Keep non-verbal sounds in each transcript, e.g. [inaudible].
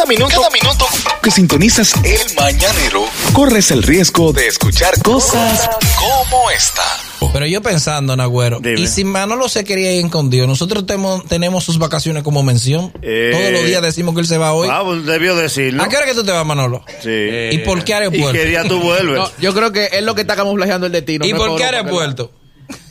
Cada minuto, cada minuto que sintonizas el mañanero, corres el riesgo de escuchar cosas como esta. Pero yo pensando, Nagüero, Dime. y si Manolo se quería ir escondido, nosotros temo- tenemos sus vacaciones como mención. Eh. Todos los días decimos que él se va hoy. Ah, pues debió decirlo. ¿A qué hora que tú te vas, Manolo? Sí. ¿Y por qué ¿Y aeropuerto? qué día tú vuelves? No, yo creo que es lo que está camuflajeando el destino. ¿Y no por qué aeropuerto?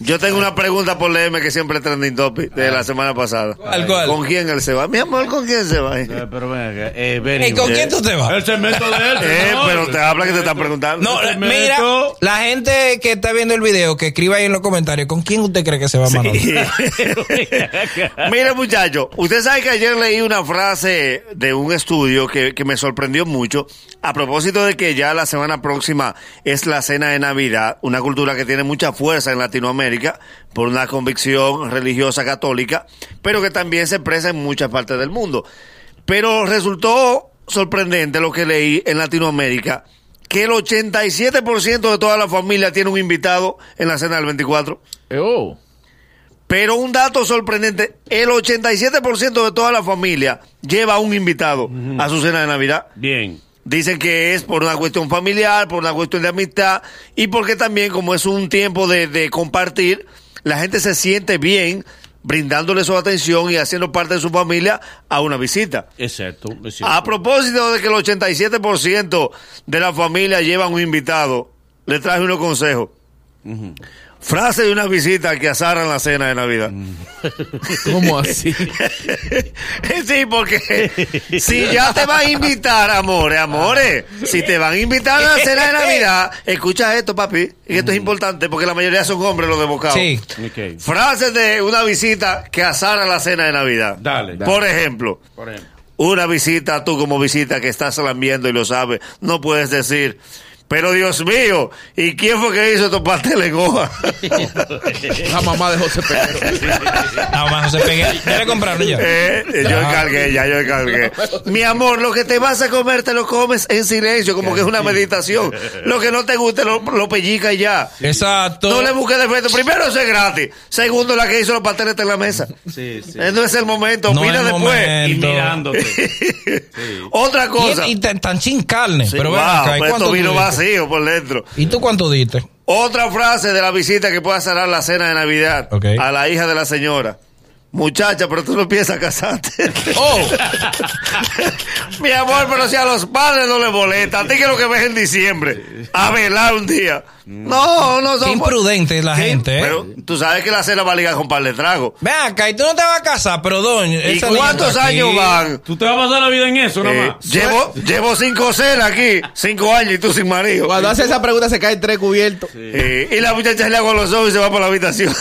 Yo tengo una pregunta por leerme que siempre es trending topic de la semana pasada. ¿Cuál, cuál? ¿Con quién él se va? Mi amor, ¿con quién se va? Eh, Eh, Pero ven acá, eh, ¿Y con eh, quién tú te vas? El segmento de él. [laughs] señor. pero te habla que te están preguntando. No, mira, la gente que está viendo el video, que escriba ahí en los comentarios, ¿con quién usted cree que se va Manolo? [laughs] Mire, muchacho, usted sabe que ayer leí una frase de un estudio que, que me sorprendió mucho a propósito de que ya la semana próxima es la cena de Navidad, una cultura que tiene mucha fuerza en Latinoamérica por una convicción religiosa católica, pero que también se expresa en muchas partes del mundo. Pero resultó sorprendente lo que leí en Latinoamérica, que el 87% de toda la familia tiene un invitado en la cena del 24. Oh. Pero un dato sorprendente, el 87% de toda la familia lleva un invitado a su cena de Navidad. Bien. Dicen que es por una cuestión familiar, por una cuestión de amistad y porque también como es un tiempo de, de compartir, la gente se siente bien brindándole su atención y haciendo parte de su familia a una visita. Exacto. A propósito de que el 87% de la familia lleva un invitado, le traje unos consejos. Frase de una visita que azaran la cena de Navidad. [laughs] ¿Cómo así? [laughs] sí, porque si ya te van a invitar, amores, amores, si te van a invitar a la cena de Navidad, escucha esto, papi, y esto es importante porque la mayoría son hombres los de bocado. Sí. Ok. Frases de una visita que azara la cena de Navidad. Dale. Por ejemplo, Por ejemplo. una visita, tú como visita que estás lambiendo y lo sabes, no puedes decir, pero Dios mío, ¿y quién fue que hizo estos pasteles hoja? [laughs] La mamá de José Pedro. Nada más José Pegué. ¿Ya le compraron ya? Eh, yo encargué, ya yo encargué. Mi amor, lo que te vas a comer te lo comes en silencio, como que es una meditación. Lo que no te guste lo, lo pellica y ya. Exacto. No le busques defecto. Primero, eso es gratis. Segundo, la que hizo los pasteles está en la mesa. Sí, sí. Eh, No es el momento. No Mira es después. momento. Y mirándote. [laughs] Otra Y, cosa. y tan, tan chin carne. Sí, pero wow, acá, ¿y cuánto esto vino? Vacío por dentro. ¿Y tú cuánto diste? Otra frase de la visita que pueda cerrar la cena de Navidad Ok. a la hija de la señora. Muchacha, pero tú no piensas casarte. [laughs] Oh, [laughs] Mi amor, pero si a los padres no les molesta, a ti que lo que ves en diciembre, a velar un día. No, no qué son. imprudente es la ¿Qué? gente, ¿eh? Pero tú sabes que la cena va a ligar con par de tragos. Ven acá, y tú no te vas a casar, pero doña. ¿Y cuántos años van? ¿Tú te vas a pasar la vida en eso, Eh, nomás? llevo, llevo cinco cenas aquí, cinco años y tú sin marido. Cuando hace esa pregunta se caen tres cubiertos. Eh, y la muchacha le hago los ojos y se va por la habitación.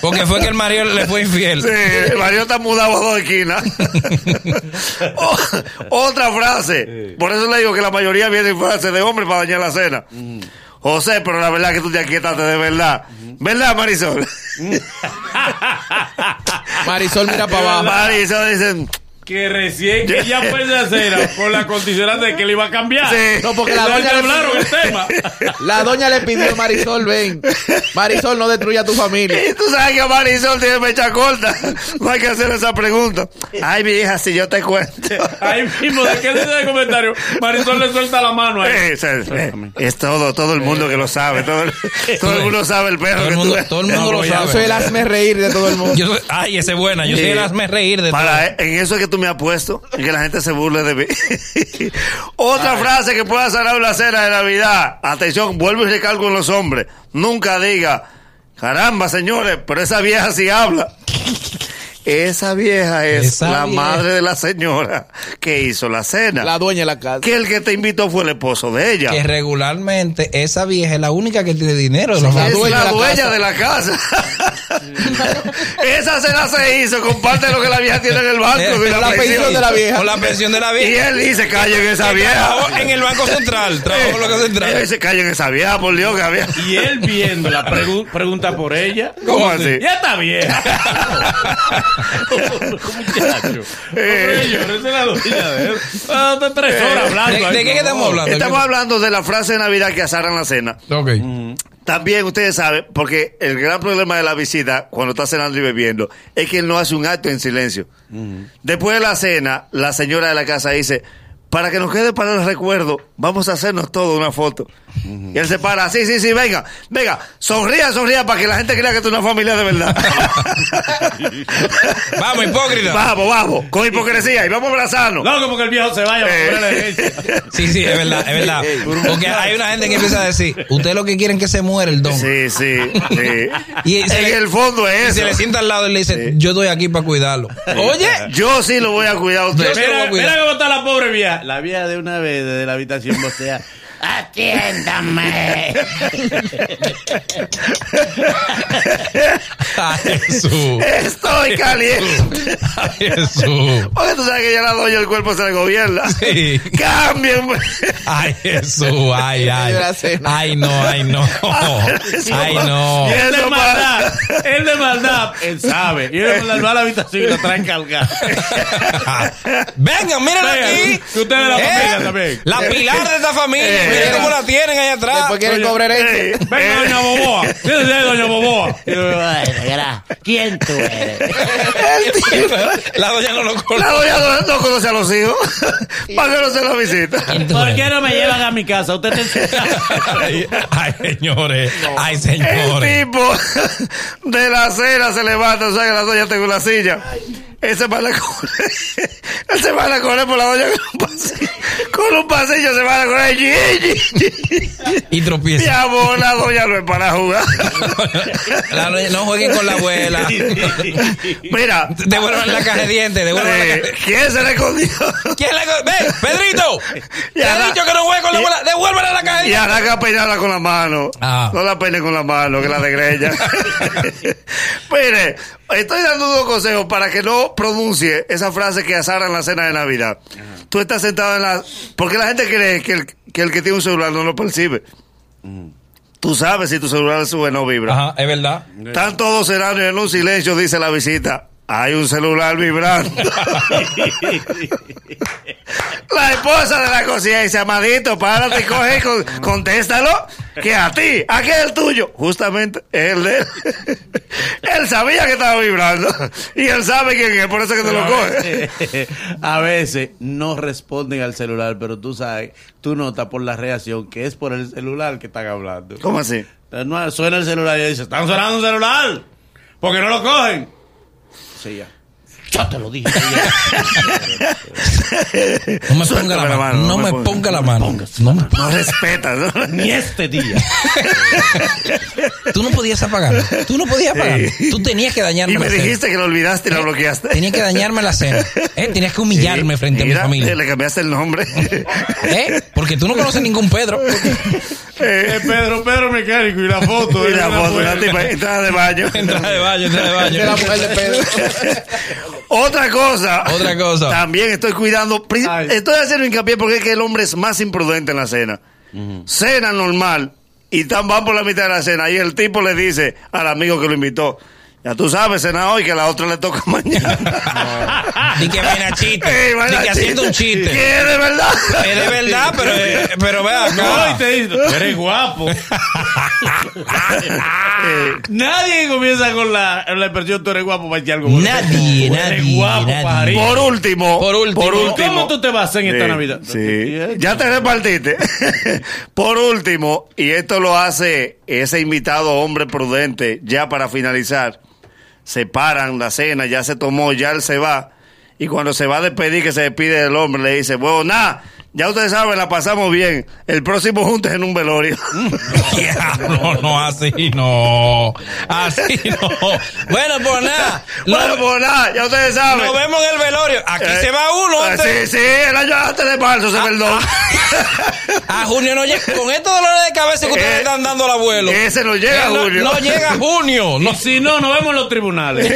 Porque fue que el marido le fue infiel. Sí, el marido está mudado a dos esquinas. [laughs] Otra frase. Por eso le digo que la mayoría viene en frase de hombre para dañar la cena. José, pero la verdad que tú te aquietaste de verdad. ¿Verdad, Marisol? [laughs] Marisol mira para abajo. Marisol dicen, Que recién que ya fue de acera por [laughs] la condicionante de que le iba a cambiar. Sí. No, porque la doña le hablaron el pidió, tema. [laughs] la doña le pidió Marisol, ven. Marisol, no destruya tu familia. y tú sabes que Marisol tiene mecha corta. No hay que hacer esa pregunta. Ay, mi hija, si yo te cuento. Ahí mismo, ¿de qué dice el comentario? Marisol le suelta la mano ahí. Es, es- es todo, todo el mundo que lo sabe. Todo, el- todo el mundo sabe el perro Todo el mundo, todo el mundo No, lo sabe. Yo soy el hazme reír de todo el mundo. Yo soy- ay, esa es buena. Yo soy el hazme reír de Para, en eso es que tú me has puesto, en que la gente se burle de mí. [laughs] Otra frase que pueda hacer una cena de Navidad. Atención, vuelvo y recalco en los hombres. Nunca diga, caramba, señores, pero esa vieja sí habla. Esa vieja es Esa la vieja. madre de la señora que hizo la cena. La dueña de la casa. que el que te invitó fue el esposo de ella. Que regularmente esa vieja es la única que tiene dinero. la es dueña la de la dueña de la casa. [laughs] Esa cena se hizo con parte de lo que la vieja tiene en el banco. Eh, de la pensión de la vieja. Con la pensión de la Y él dice, callen esa vieja. En el Banco Central. [laughs] Trabajó en el Banco Él Central. dice, callen esa vieja, por Dios, que había. Y él viéndola, pregu- pregunta por ella. [laughs] ¿Cómo así? Ya está vieja. Muchacho. Eh. Hombre, yo no sé la de él. Ah, está tres horas hablando. ¿De, qué estamos hablando? Estamos hablando de la frase de Navidad que azaran la cena. Ok. También ustedes saben, porque el gran problema de la visita, cuando está cenando y bebiendo, es que él no hace un acto en silencio. Después de la cena, la señora de la casa dice, para que nos quede para el recuerdo, vamos a hacernos todo una foto. Y él se para, sí, sí, sí, venga, venga, sonría, sonría para que la gente crea que tú es una familia de verdad. [laughs] Vamos, hipócrita. vamos, vamos, con hipocresía y vamos a abrazarnos. Loco, porque el viejo se vaya derecha. Sí, sí, es verdad, es verdad. Porque hay una gente que empieza a decir, usted lo que quieren que se muera el don. Sí, sí, sí. Y en le- el fondo Y es se le sienta al lado y le dice, yo estoy aquí para cuidarlo. Oye, Yo sí lo voy a cuidar a usted. Yo sí lo voy a Mira, cuidar. mira cómo está la pobre vieja. La vieja de una vez desde la habitación bostea. ¡Atiéndame! ay Jesús, Estoy caliente. ay Jesús, Porque tú sabes que ya la doña el cuerpo se le gobierna. Sí. Cambien. ay Jesús, ay, ay, ay no, ay no, ay no. Y Él de maldad, él de maldad, él sabe. Y él de maldad va a la habitación y lo traen cargado. Vengan, miren aquí. que usted es la Eh, familia también. La pilar de esta familia. Miren cómo la tienen ahí atrás. Después quieren cobrar esto. Venga, eh, doña Boboa. Sí, sí, doña Boboa. [laughs] Bueno, ¿quién tú eres? La doña no lo La conoce. doña no, no conoce a los hijos. ¿Para qué no se lo visita? ¿Por qué no me llevan a mi casa? Usted está [laughs] en su casa. Ay, ay, señores. Ay, El señores. tipo de la acera se levanta, o sea que la doña tengo la silla. Él se va a correr. Él [laughs] se va a correr por la doña con un pasillo. Con un pasillo se va a correr. Yi, yi. Y tropieza. amor, la doña no es para jugar. La no jueguen con la abuela. Mira. Devuelvan la caja de dientes. Devuelvan la eh, caja. ¿Quién se le escondió? ¿Quién le ¡Ven, Pedrito! Te Ya he la- dicho que no juegue con la y- abuela. Devuélvela la caja de Y dientes. arranca a peinarla con la mano. Ah. No la peine con la mano, que la de greña. [laughs] Mire, estoy dando dos consejos para que no pronuncie esa frase que azara en la cena de Navidad. Tú estás sentado en la... Porque la gente cree que el que, el que tiene un celular no lo percibe. Tú sabes si tu celular sube o no vibra. Ajá, es verdad. Están todos serán en un silencio, dice la visita. Hay un celular vibrando. [laughs] la esposa de la cocina dice, amadito, párate, coge y con- contéstalo, que a ti, a qué es el tuyo. Justamente, el de él. [laughs] él sabía que estaba vibrando. Y él sabe quién es, por eso que te lo coge. A veces no responden al celular, pero tú sabes, tú notas por la reacción que es por el celular que están hablando. ¿Cómo así? No, suena el celular y dice, están sonando un celular. porque no lo cogen? Sí, ya. Yo te lo dije. [laughs] No me ponga la la mano. mano, No no me me ponga. ponga la mano. No me- No respetas, ¿no? Ni este día. [laughs] Tú no podías apagarlo. Tú no podías apagarlo. Tú tenías que dañarme Y me la cena. dijiste que lo olvidaste y lo bloqueaste. Tenías que dañarme la cena. ¿Eh? Tenías que humillarme Sí, frente a mi mira, familia. Le cambiaste el nombre. ¿Eh? Porque tú no conoces ningún Pedro. [laughs] Eh, Pedro, Pedro mecánico y la foto. y la foto, la tipa, entrada de baño. Entrada de baño, entrada de baño. La mujer de Pedro. Otra cosa. Otra cosa. [laughs] También estoy cuidando. Ay. Estoy haciendo hincapié porque es que el hombre es más imprudente en la cena. Cena normal. Y tan van por la mitad de la cena. Y el tipo le dice al amigo que lo invitó. Ya tú sabes, cena hoy que a la otra le toca [laughs] mañana. Di que vaina chiste. Ey, vaina que haciendo un chiste. ¿Qué? ¿De verdad? Es de verdad, pero, eh, pero vea No, y acá. te dice, "Tú eres guapo. [laughs] Nadie comienza con la, la expresión tú eres guapo va a decir algo bueno. Nadie, Tú eres nadie, guapo, nadie. Por último. Por último. Por último. ¿Cómo tú te vas a hacer en esta Sí, Navidad? Sí. Ya te repartiste. [laughs] Por último, y esto lo hace ese invitado hombre prudente, ya para finalizar, se paran la cena, ya se tomó, ya él se va. Y cuando se va a despedir, que se despide del hombre, le dice, bueno, nada, ya ustedes saben, la pasamos bien. El próximo junto es en un velorio. [laughs] Diablo, no, así no. Así no. Bueno, pues nada. [laughs] bueno, Nos, pues nada, ya ustedes saben. nos vemos en el velorio. Aquí Eh, se va uno. eh, antes- Sí, sí, el año antes de marzo se perdón. [laughs] A junio no llega. Con estos dolores de cabeza que ustedes Eh, le están dando al abuelo. Ese no llega a no, junio. no llega a junio. No. Y si no, nos vemos en los tribunales.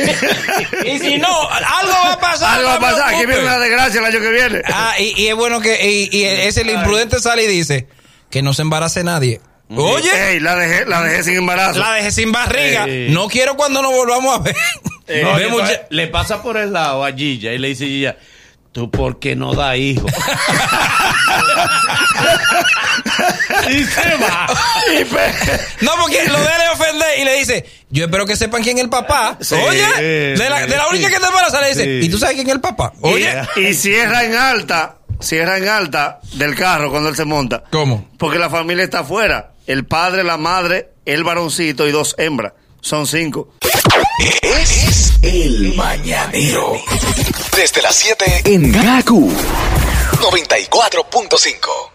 Y si no, algo va a pasar. Algo va a no pasar, aquí viene una desgracia el año que viene. Ah, y, y es bueno que. Y, y ese el imprudente sale y dice que no se embarace nadie. Oye, Ey, la dejé, la dejé sin embarazo. la dejé sin barriga. Eh. No quiero cuando nos volvamos a ver. No, mucha- entonces le pasa por el lado a Gilla y le dice Gilla, tú por qué no da hijo. [laughs] y se va. No, porque lo debe ofender y le dice, yo espero que sepan quién es el papá. Sí, Oye, de la, de la única que te embaraza le dice, sí. ¿y tú sabes quién es el papá? Oye, y, y cierra en alta cierra en alta del carro cuando él se monta. ¿Cómo? Porque la familia está afuera. El padre, la madre, el varoncito y dos hembras. Son cinco. Es el mañanero. Desde las 7 en Gaku 94.5.